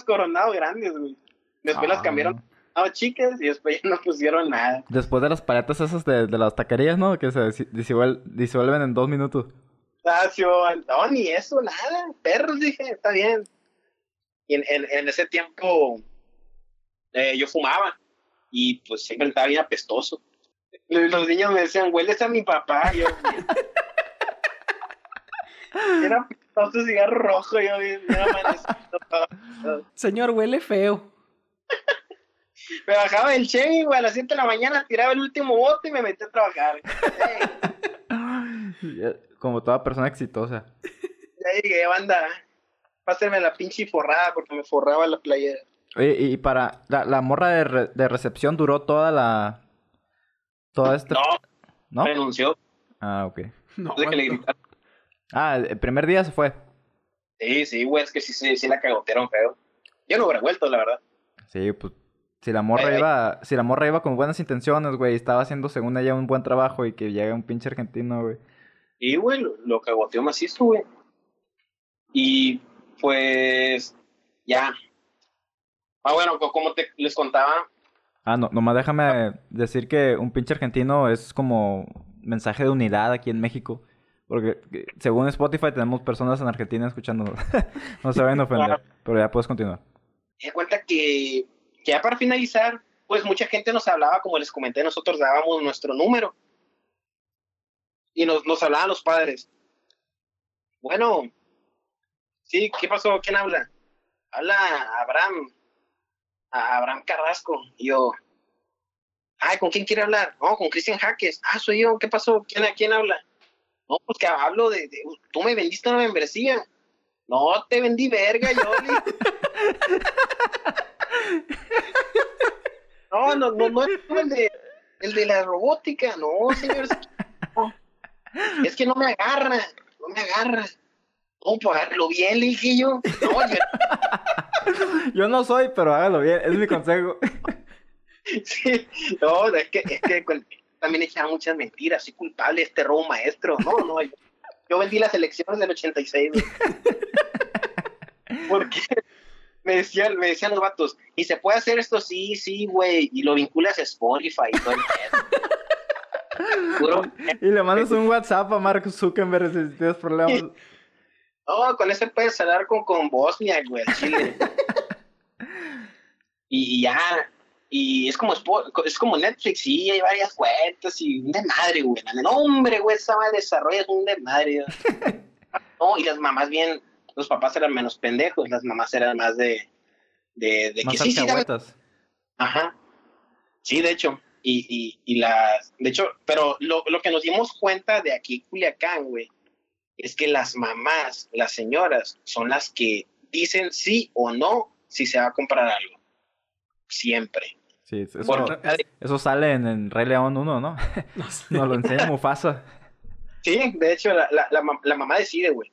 coronados grandes, güey. Después las cambiaron a chicas y después ya no pusieron nada. Después de las paletas esas de, de las taquerías, ¿no? Que se disuelven, disuelven en dos minutos. Ah, no, ni eso, nada. Perros, dije, está bien. Y en, en, en ese tiempo eh, yo fumaba y pues siempre estaba bien apestoso. Los niños me decían, hueles a mi papá. Yo, era apestoso cigarro rojo. Yo bien, Señor, huele feo. me bajaba el Chevy, güey, a las 7 de la mañana, tiraba el último bote y me metí a trabajar. Como toda persona exitosa. Ya llegué, banda. Pásenme la pinche forrada porque me forraba la playera. Oye, y para la, la morra de, re, de, recepción duró toda la. Toda esta. No, ¿no? renunció. Ah, ok. No, de que le ah, el primer día se fue. Sí, sí, güey, es que sí, sí, sí la cagotearon feo. Yo no hubiera vuelto, la verdad. Sí, pues. Si la morra eh, iba, si la morra iba con buenas intenciones, güey, estaba haciendo según ella un buen trabajo y que llega un pinche argentino, güey. Y, güey, lo, lo cagoteó macizo, güey. Y pues ya, Ah, bueno, como te les contaba. Ah, no, nomás déjame decir que un pinche argentino es como mensaje de unidad aquí en México. Porque según Spotify tenemos personas en Argentina escuchándonos. no se vayan a ofender, pero ya puedes continuar. Me da cuenta que, que ya para finalizar, pues mucha gente nos hablaba, como les comenté, nosotros dábamos nuestro número. Y nos, nos hablaban los padres. Bueno, sí, ¿qué pasó? ¿Quién habla? Habla Abraham a Abraham Carrasco. Yo, ay, ¿con quién quiere hablar? No, con Cristian Jaques. Ah, soy yo, ¿qué pasó? ¿Quién, ¿A quién habla? No, pues que hablo de, de, tú me vendiste una membresía. No, te vendí verga, yo. no, no, no, no es el de, el de la robótica, no, señor. Es que no me agarra, no me agarra. No, pues hágalo bien, le yo. No, yo... yo no soy, pero hágalo bien, es mi consejo. sí, no, es que, es que también echaba muchas mentiras, soy culpable este robo maestro. No, no, yo, yo vendí las elecciones del 86. ¿Por qué? me decían, me decían los vatos, ¿y se puede hacer esto? Sí, sí, güey. Y lo vinculas a Spotify y todo el. Puro- Y le mandas un WhatsApp a Mark Zuckerberg si tienes problemas. No, con ese puedes hablar con, con Bosnia, güey, Chile. y, ya. Y es como, es como Netflix, sí, hay varias cuentas y un desmadre, güey. No, hombre, güey, esa madre desarrolla es un desmadre. No, y las mamás bien, los papás eran menos pendejos, las mamás eran más de, de, de Más que sí, sí, dame- alcahuetas. Ajá. Sí, de hecho. Y, y, y las, de hecho, pero lo, lo que nos dimos cuenta de aquí, Culiacán, güey, es que las mamás, las señoras, son las que dicen sí o no si se va a comprar algo. Siempre. Sí, eso, eso sale en, en Rey León 1, ¿no? Nos lo enseña Mufasa. Sí, de hecho, la, la, la, mam- la mamá decide, güey.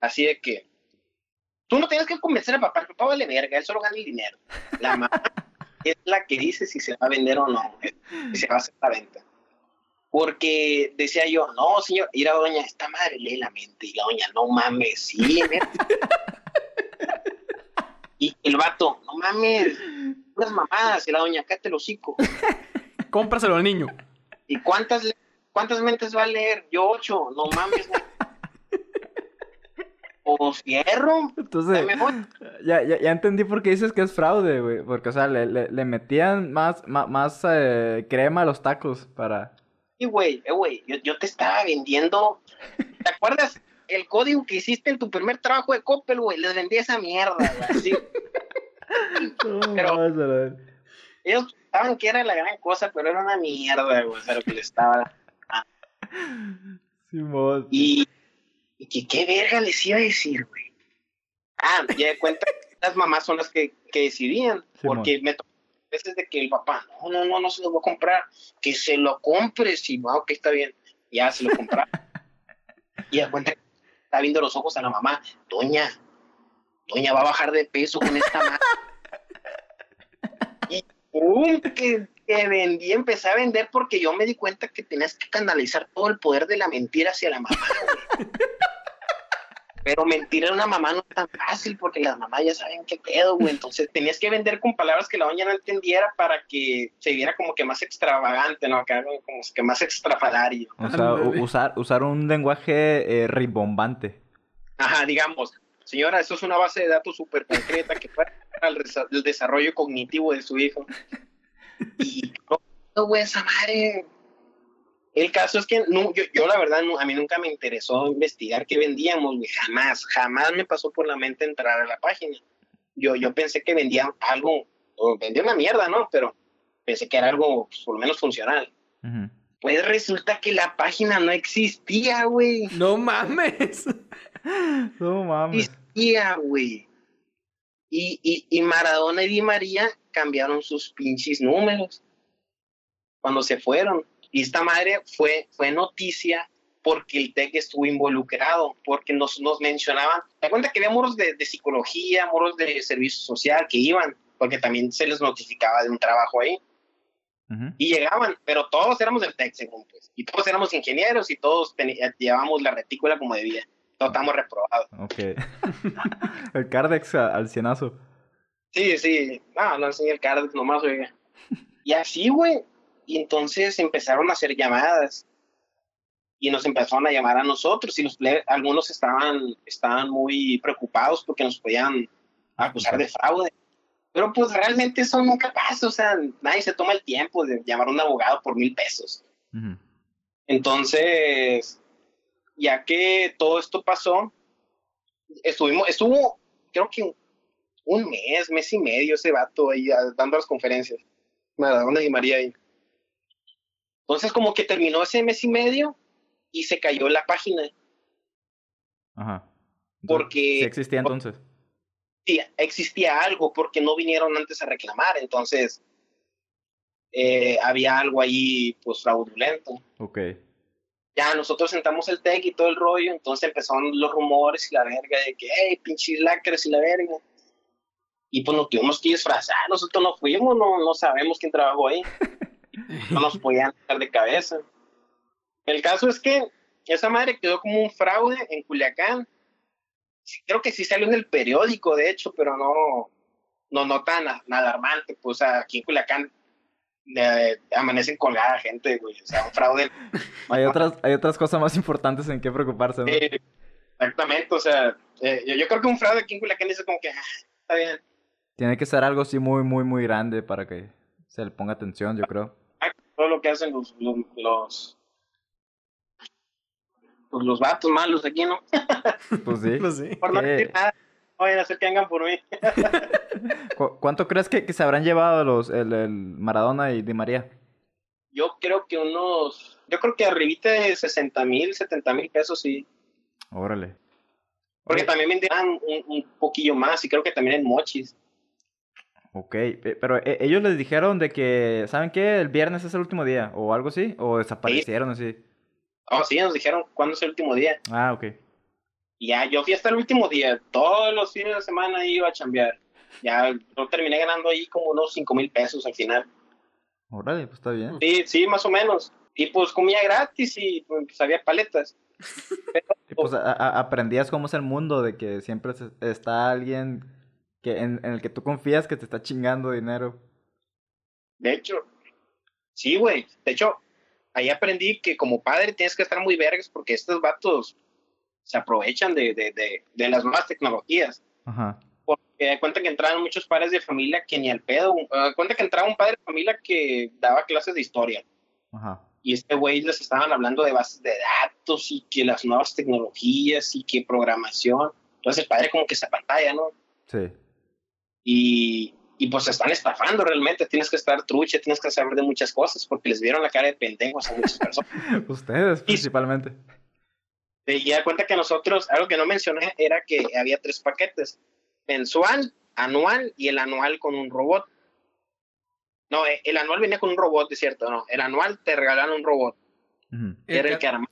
Así de que tú no tienes que convencer al papá, el papá vale verga, él solo gana el dinero. La mamá es la que dice si se va a vender o no, si se va a hacer la venta. Porque decía yo, no, señor, ir a doña, esta madre lee la mente. Y la doña, no mames, sí. Y el vato, no mames, unas mamadas. Y la doña, cállate el hocico. Cómpraselo al niño. ¿Y cuántas, cuántas mentes va a leer? Yo ocho, no mames. O fierro, Entonces, ya, ya, ya entendí por qué dices que es fraude, güey. Porque, o sea, le, le, le metían más, más, más eh, crema a los tacos para... Sí, güey, eh, güey, yo, yo te estaba vendiendo. ¿Te acuerdas el código que hiciste en tu primer trabajo de Coppel, güey? Les vendí esa mierda, güey. así. Pero- Ellos pensaban que era la gran cosa, pero era una mierda, güey. O sea, lo que les estaba. Simón. Y, y que qué verga les iba a decir, güey. Ah, ya de cuenta que las mamás son las que, que decidían. Simón. Porque me tocó veces de que el papá, no, no, no, no se lo voy a comprar. Que se lo compre. Sí, va, ok, está bien. Ya se lo compraba. y de cuenta que está viendo los ojos a la mamá. Doña, Doña va a bajar de peso con esta madre. y pum, que, que vendí, empecé a vender porque yo me di cuenta que tenías que canalizar todo el poder de la mentira hacia la mamá, güey. Pero mentir a una mamá no es tan fácil porque las mamás ya saben qué pedo, güey. Entonces tenías que vender con palabras que la doña no entendiera para que se viera como que más extravagante, ¿no? Acá como que más extrafalario. O sea, usar, usar un lenguaje eh, rimbombante. Ajá, digamos, señora, eso es una base de datos súper concreta que para el, el desarrollo cognitivo de su hijo. Y no, güey, esa madre. El caso es que no, yo, yo la verdad, no- a mí nunca me interesó investigar qué vendíamos, güey, jamás, jamás me pasó por la mente entrar a la página. Yo, yo pensé que vendían algo, o vendía una mierda, ¿no? Pero pensé que era algo, pues, por lo menos funcional. Pues resulta que la página no existía, güey. No mames. No mames. existía, güey. Y, y, y Maradona y Di María cambiaron sus pinches números cuando se fueron. Y esta madre fue, fue noticia porque el TEC estuvo involucrado, porque nos, nos mencionaban, te cuenta que había moros de, de psicología, moros de servicio social que iban, porque también se les notificaba de un trabajo ahí, y llegaban, pero todos éramos del TEC, según pues, y todos éramos ingenieros y todos teni- llevábamos la retícula como debía, todos estábamos reprobados. Ok. el Cardex a- al cienazo. Sí, sí. No, no enseñé el card nomás, oiga. Y así, güey. Y entonces empezaron a hacer llamadas. Y nos empezaron a llamar a nosotros. Y los algunos estaban, estaban muy preocupados porque nos podían acusar de fraude. Pero pues realmente eso nunca pasa. O sea, nadie se toma el tiempo de llamar a un abogado por mil pesos. Entonces, ya que todo esto pasó, estuvimos, estuvo, creo que un mes, mes y medio ese vato ahí ah, dando las conferencias. Maradona y María ahí. Entonces, como que terminó ese mes y medio y se cayó la página. Ajá. Entonces, Porque- Sí existía entonces. Sí, existía algo porque no vinieron antes a reclamar. Entonces, eh, había algo ahí, pues, fraudulento. Ok. ya nosotros sentamos el tech y todo el rollo, entonces empezaron los rumores y la verga de que, hey, pinches lacres y la verga. Y pues nos tuvimos que disfrazar, nosotros no fuimos, no, no sabemos quién trabajó ahí. No nos podían dar de cabeza. El caso es que esa madre quedó como un fraude en Culiacán. Sí, creo que sí salió en el periódico, de hecho, pero no, no, no tan alarmante, pues, aquí en Culiacán eh, amanecen colgada gente, güey, o sea, un fraude. Hay otras, hay otras cosas más importantes en qué preocuparse, ¿no? eh, exactamente, o sea, eh, yo, yo creo que un fraude aquí en Culiacán dice como que, ah, está bien. Tiene que ser algo así muy, muy, muy grande para que se le ponga atención, yo creo. Todo lo que hacen los los los, pues, los vatos malos aquí, ¿no? Pues sí. Pues sí. Por no decir nada, no vayan a hacer que vengan por mí. ¿Cu- ¿Cuánto crees que, que se habrán llevado los, el, el Maradona y Di María? Yo creo que unos, yo creo que arribita de 60 mil, 70 mil pesos, sí. Órale. Porque Oye, también vendían un, un poquillo más y creo que también en mochis. Ok, pe- pero eh, ellos les dijeron de que, ¿saben qué? El viernes es el último día, o algo así, o desaparecieron así. Oh, sí, nos dijeron cuándo es el último día. Ah, ok. Ya, yo fui hasta el último día. Todos los fines de semana iba a chambear. Ya, yo terminé ganando ahí como unos 5 mil pesos al final. Órale, pues está bien. Sí, sí, más o menos. Y pues comía gratis y pues había paletas. Y pues a- a- aprendías cómo es el mundo, de que siempre está alguien que en, en el que tú confías que te está chingando dinero. De hecho, sí, güey. De hecho, ahí aprendí que como padre tienes que estar muy vergas porque estos vatos se aprovechan de, de, de, de las nuevas tecnologías. Ajá. Porque da cuenta que entraban muchos padres de familia que ni al pedo. Da cuenta que entraba un padre de familia que daba clases de historia. Ajá. Y este güey les estaban hablando de bases de datos y que las nuevas tecnologías y que programación. Entonces el padre como que se pantalla, ¿no? Sí. Y, y pues se están estafando realmente. Tienes que estar trucha, tienes que saber de muchas cosas porque les vieron la cara de pendejos a muchas personas. Ustedes principalmente. y ya cuenta que nosotros, algo que no mencioné era que había tres paquetes: mensual, anual y el anual con un robot. No, eh, el anual venía con un robot, es cierto, no. El anual te regalaron un robot. Que era el que armaba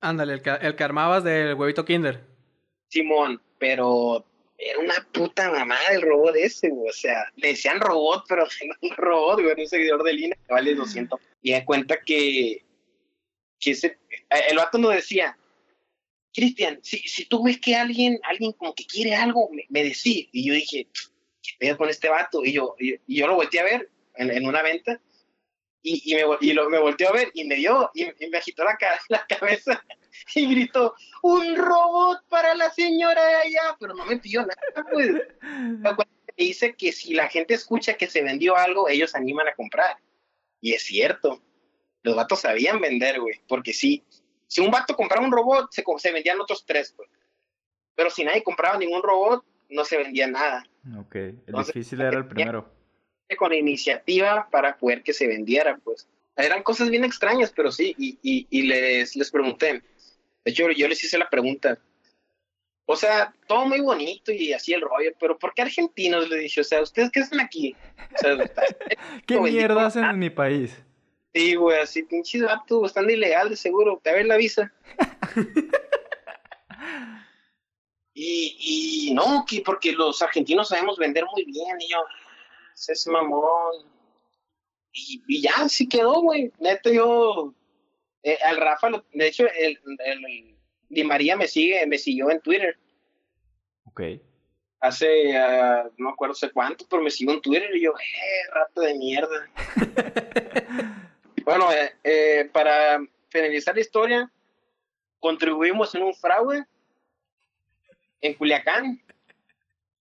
Ándale, el, ca- el que armabas del huevito Kinder. Simón, pero era una puta mamada el robot ese, güey. O sea, le decían robot, pero no un robot, güey, un seguidor de línea que vale 200. Y da cuenta que, que eh, el vato nos decía, Cristian, si, si tú ves que alguien, alguien como que quiere algo, me, me decís. Y yo dije, ¿qué pedo con este vato? Y yo, y, y yo lo volteé a ver en, en una venta. Y, y, me, y lo, me volteó a ver y me dio, y, y me agitó la, ca- la cabeza y gritó, un robot para la señora de allá, pero no me pidió nada, pues. Dice que si la gente escucha que se vendió algo, ellos se animan a comprar. Y es cierto. Los vatos sabían vender, güey. Porque si, si un vato compraba un robot, se, se vendían otros tres, pues. Pero si nadie compraba ningún robot, no se vendía nada. Ok. El Entonces, difícil era el primero. Con iniciativa para poder que se vendiera, pues. Eran cosas bien extrañas, pero sí. Y, y, y les, les pregunté. De hecho, yo les hice la pregunta. O sea, todo muy bonito y así el rollo, pero ¿por qué argentinos? Le dije, o sea, ¿ustedes qué hacen aquí? O sea, está- ¿Qué mierda hacen en mi país? sí, güey, así pinches vatos, están ilegal de seguro, te ver la visa. y, y no, que porque los argentinos sabemos vender muy bien, y yo, es mamón. Y, y ya, así quedó, güey. Neto, yo, eh, al Rafa, lo- de hecho, el, el, el Di María me sigue, me siguió en Twitter. Ok. hace, ah, no me acuerdo sé cuánto, pero me siguió en Twitter y yo, eh, rato de mierda. bueno, eh, eh, para finalizar la historia, contribuimos en un fraude en Culiacán.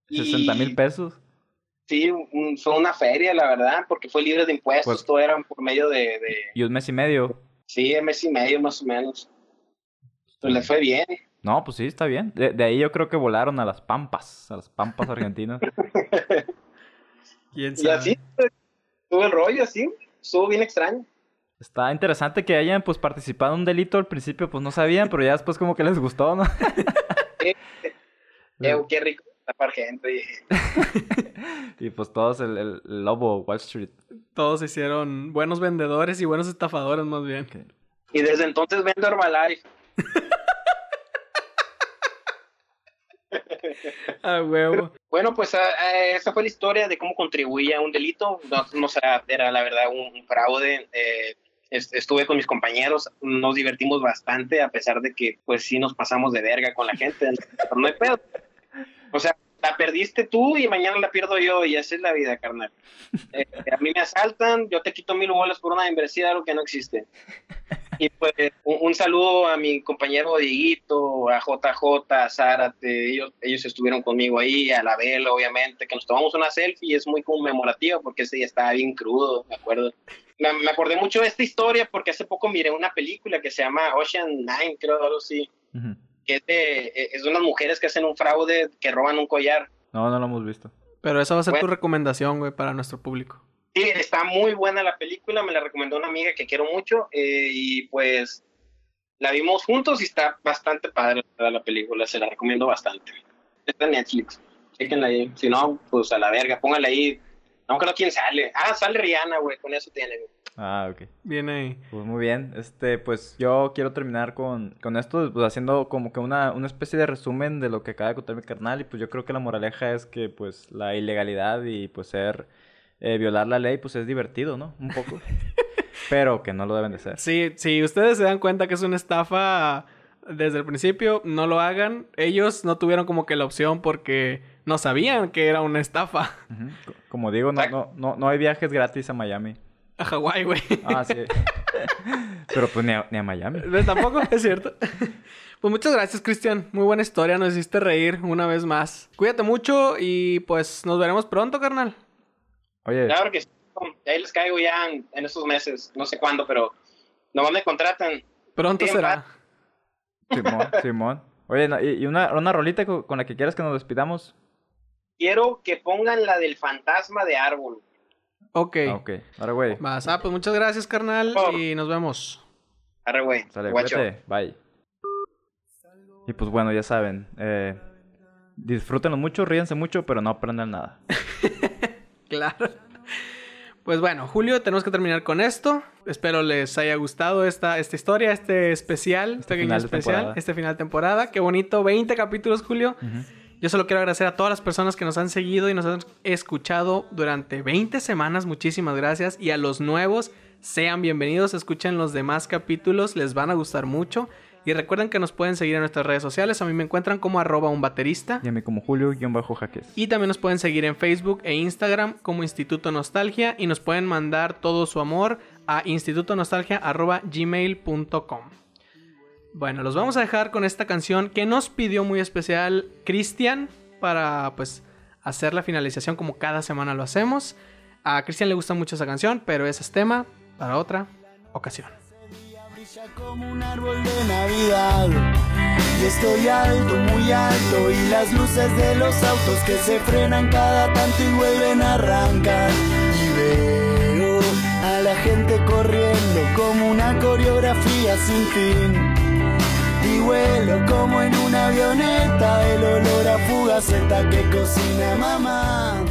Y 60 mil pesos. Sí, un- fue una feria, la verdad, porque fue libre de impuestos, Pues- todo era por medio de, de, Y un mes y medio. sí, mes y medio más o menos. Pues le fue bien. No, pues sí, está bien. De, de ahí yo creo que volaron a las pampas, a las pampas argentinas. ¿Quién Y sabe? así, pues, tuvo el rollo así, estuvo bien extraño. Está interesante que hayan pues participado en un delito al principio, pues no sabían, pero ya después como que les gustó, ¿no? Eh, qué rico tapar gente. y- y pues todos el, el- lobo Wall Street. Todos se hicieron buenos vendedores y buenos estafadores más bien. Y desde entonces vendo Herbalife. A huevo. Bueno, pues ah, ah, esa fue la historia de cómo contribuía a un delito. No, no era, era la verdad un fraude. Eh, est- estuve con mis compañeros, nos divertimos bastante, a pesar de que pues sí nos pasamos de verga con la gente. Pero no hay pedo. O sea, la perdiste tú y mañana la pierdo yo y esa es la vida, carnal. Eh, a mí me asaltan, yo te quito mil bolas por una membresía, algo que no existe. Y pues un, un saludo a mi compañero Dieguito, a JJ, a Zárate, ellos, ellos estuvieron conmigo ahí, a la Vela, obviamente, que nos tomamos una selfie y es muy conmemorativa porque ese día estaba bien crudo, me acuerdo. Me, me acordé mucho de esta historia porque hace poco miré una película que se llama Ocean Nine, creo, algo así, Ujú. Que es de, es de unas mujeres que hacen un fraude, que roban un collar. No, no lo hemos visto. Pero esa va a ser tu recomendación, güey, para nuestro público. Sí, está muy buena la película, me la recomendó una amiga que quiero mucho eh, y pues la vimos juntos y está bastante padre la, la película, se la recomiendo bastante. Está en Netflix, chequenla ahí, si no, pues a la verga, póngala ahí. No creo quién sale. Ah, sale Rihanna, güey, con eso tiene. güey. Ah, ok. Viene ahí. Pues muy bien, este, pues yo quiero terminar con, con esto, pues haciendo como que una, una especie de resumen de lo que acaba de contar mi carnal y pues yo creo que la moraleja es que pues la ilegalidad y pues ser, eh, violar la ley pues es divertido, ¿no? Un poco. Pero que no lo deben de ser. Sí, si ustedes se dan cuenta que es una estafa desde el principio, no lo hagan. Ellos no tuvieron como que la opción porque no sabían que era una estafa. Como digo, no, no, no, no hay viajes gratis a Miami. A Hawái, güey. Ah, sí. Pero pues ni a, ni a Miami. Tampoco, es cierto. Pues muchas gracias, Cristian. Muy buena historia. Nos hiciste reír una vez más. Cuídate mucho y pues nos veremos pronto, carnal. Oye, Claro que sí, ahí les caigo ya en, en estos meses, no sé cuándo, pero nomás me contratan. Pronto Bien, será. Simón, Simón. Oye, y, una, una rolita co- con la que quieras que nos despidamos. Quiero que pongan la del fantasma de árbol. Ok. Ah, ok. Ahora, güey. Vas, ah, pues muchas gracias, carnal. Y nos vemos. Arre, güey. Sale, guacho. cuídate. Bye. Y pues bueno, ya saben. Eh, disfrútenlo mucho, ríense mucho, pero no aprendan nada. Claro. Pues bueno, Julio, tenemos que terminar con esto. Espero les haya gustado esta, esta historia, este especial, este pequeño final de especial, temporada. este final de temporada. Qué bonito, 20 capítulos, Julio. Ujú. Yo solo quiero agradecer a todas las personas que nos han seguido y nos han escuchado durante 20 semanas. Muchísimas gracias. Y a los nuevos, sean bienvenidos. Escuchen los demás capítulos, les van a gustar mucho. Y recuerden que nos pueden seguir en nuestras redes sociales. A mí me encuentran como arroba un baterista. Y a mí como Julio-Jaques. Y también nos pueden seguir en Facebook e Instagram como Instituto Nostalgia y nos pueden mandar todo su amor a institutonostalgia.gmail.com. Bueno, los vamos a dejar con esta canción que nos pidió muy especial Cristian para pues hacer la finalización como cada semana lo hacemos. A Cristian le gusta mucho esa canción, pero ese es tema para otra ocasión. como un árbol de Navidad. Y estoy alto, muy alto, y las luces de los autos que se frenan cada tanto y vuelven a arrancar. Y veo a la gente corriendo como una coreografía sin fin. Vuelo como en una avioneta, el olor a fugaceta que cocina mamá.